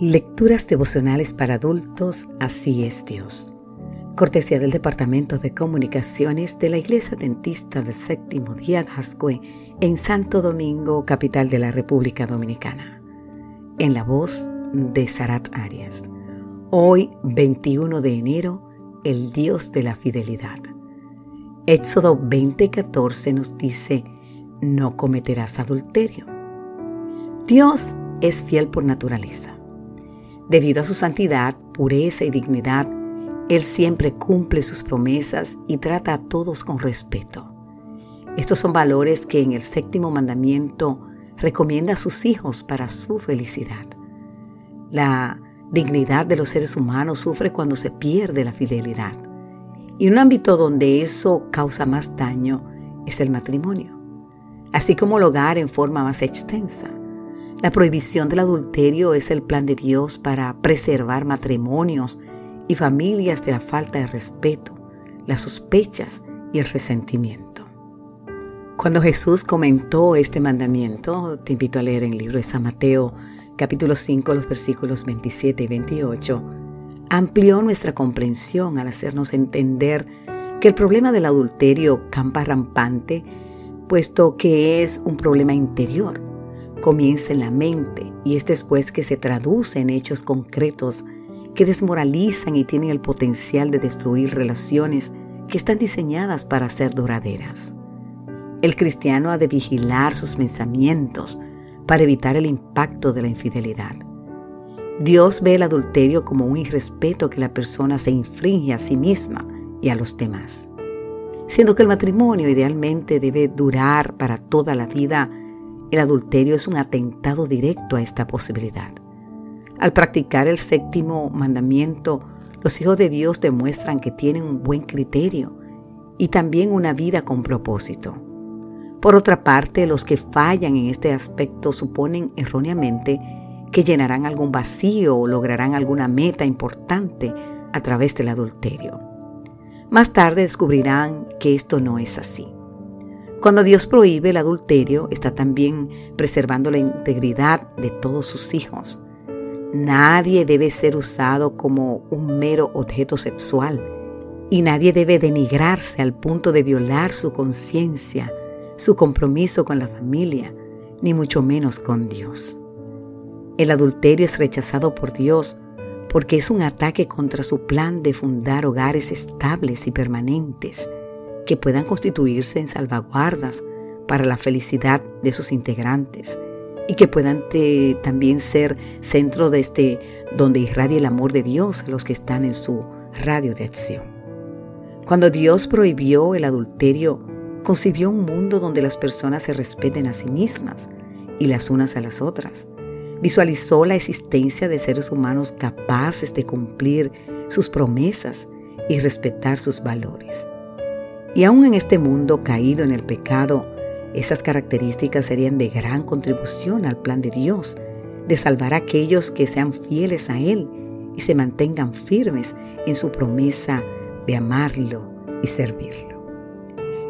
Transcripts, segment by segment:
Lecturas devocionales para adultos, así es Dios. Cortesía del Departamento de Comunicaciones de la Iglesia Dentista del Séptimo Día Gascue en Santo Domingo, capital de la República Dominicana. En la voz de Sarat Arias. Hoy, 21 de enero, el Dios de la fidelidad. Éxodo 20:14 nos dice, no cometerás adulterio. Dios es fiel por naturaleza. Debido a su santidad, pureza y dignidad, Él siempre cumple sus promesas y trata a todos con respeto. Estos son valores que en el séptimo mandamiento recomienda a sus hijos para su felicidad. La dignidad de los seres humanos sufre cuando se pierde la fidelidad. Y un ámbito donde eso causa más daño es el matrimonio, así como el hogar en forma más extensa. La prohibición del adulterio es el plan de Dios para preservar matrimonios y familias de la falta de respeto, las sospechas y el resentimiento. Cuando Jesús comentó este mandamiento, te invito a leer en el libro de San Mateo capítulo 5 los versículos 27 y 28, amplió nuestra comprensión al hacernos entender que el problema del adulterio campa rampante, puesto que es un problema interior comienza en la mente y es después que se traduce en hechos concretos que desmoralizan y tienen el potencial de destruir relaciones que están diseñadas para ser duraderas. El cristiano ha de vigilar sus pensamientos para evitar el impacto de la infidelidad. Dios ve el adulterio como un irrespeto que la persona se infringe a sí misma y a los demás. Siendo que el matrimonio idealmente debe durar para toda la vida, el adulterio es un atentado directo a esta posibilidad. Al practicar el séptimo mandamiento, los hijos de Dios demuestran que tienen un buen criterio y también una vida con propósito. Por otra parte, los que fallan en este aspecto suponen erróneamente que llenarán algún vacío o lograrán alguna meta importante a través del adulterio. Más tarde descubrirán que esto no es así. Cuando Dios prohíbe el adulterio, está también preservando la integridad de todos sus hijos. Nadie debe ser usado como un mero objeto sexual y nadie debe denigrarse al punto de violar su conciencia, su compromiso con la familia, ni mucho menos con Dios. El adulterio es rechazado por Dios porque es un ataque contra su plan de fundar hogares estables y permanentes que puedan constituirse en salvaguardas para la felicidad de sus integrantes y que puedan también ser centros de este donde irradie el amor de Dios a los que están en su radio de acción. Cuando Dios prohibió el adulterio, concibió un mundo donde las personas se respeten a sí mismas y las unas a las otras. Visualizó la existencia de seres humanos capaces de cumplir sus promesas y respetar sus valores. Y aún en este mundo caído en el pecado, esas características serían de gran contribución al plan de Dios, de salvar a aquellos que sean fieles a Él y se mantengan firmes en su promesa de amarlo y servirlo.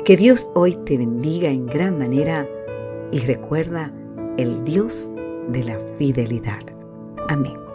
Que Dios hoy te bendiga en gran manera y recuerda el Dios de la fidelidad. Amén.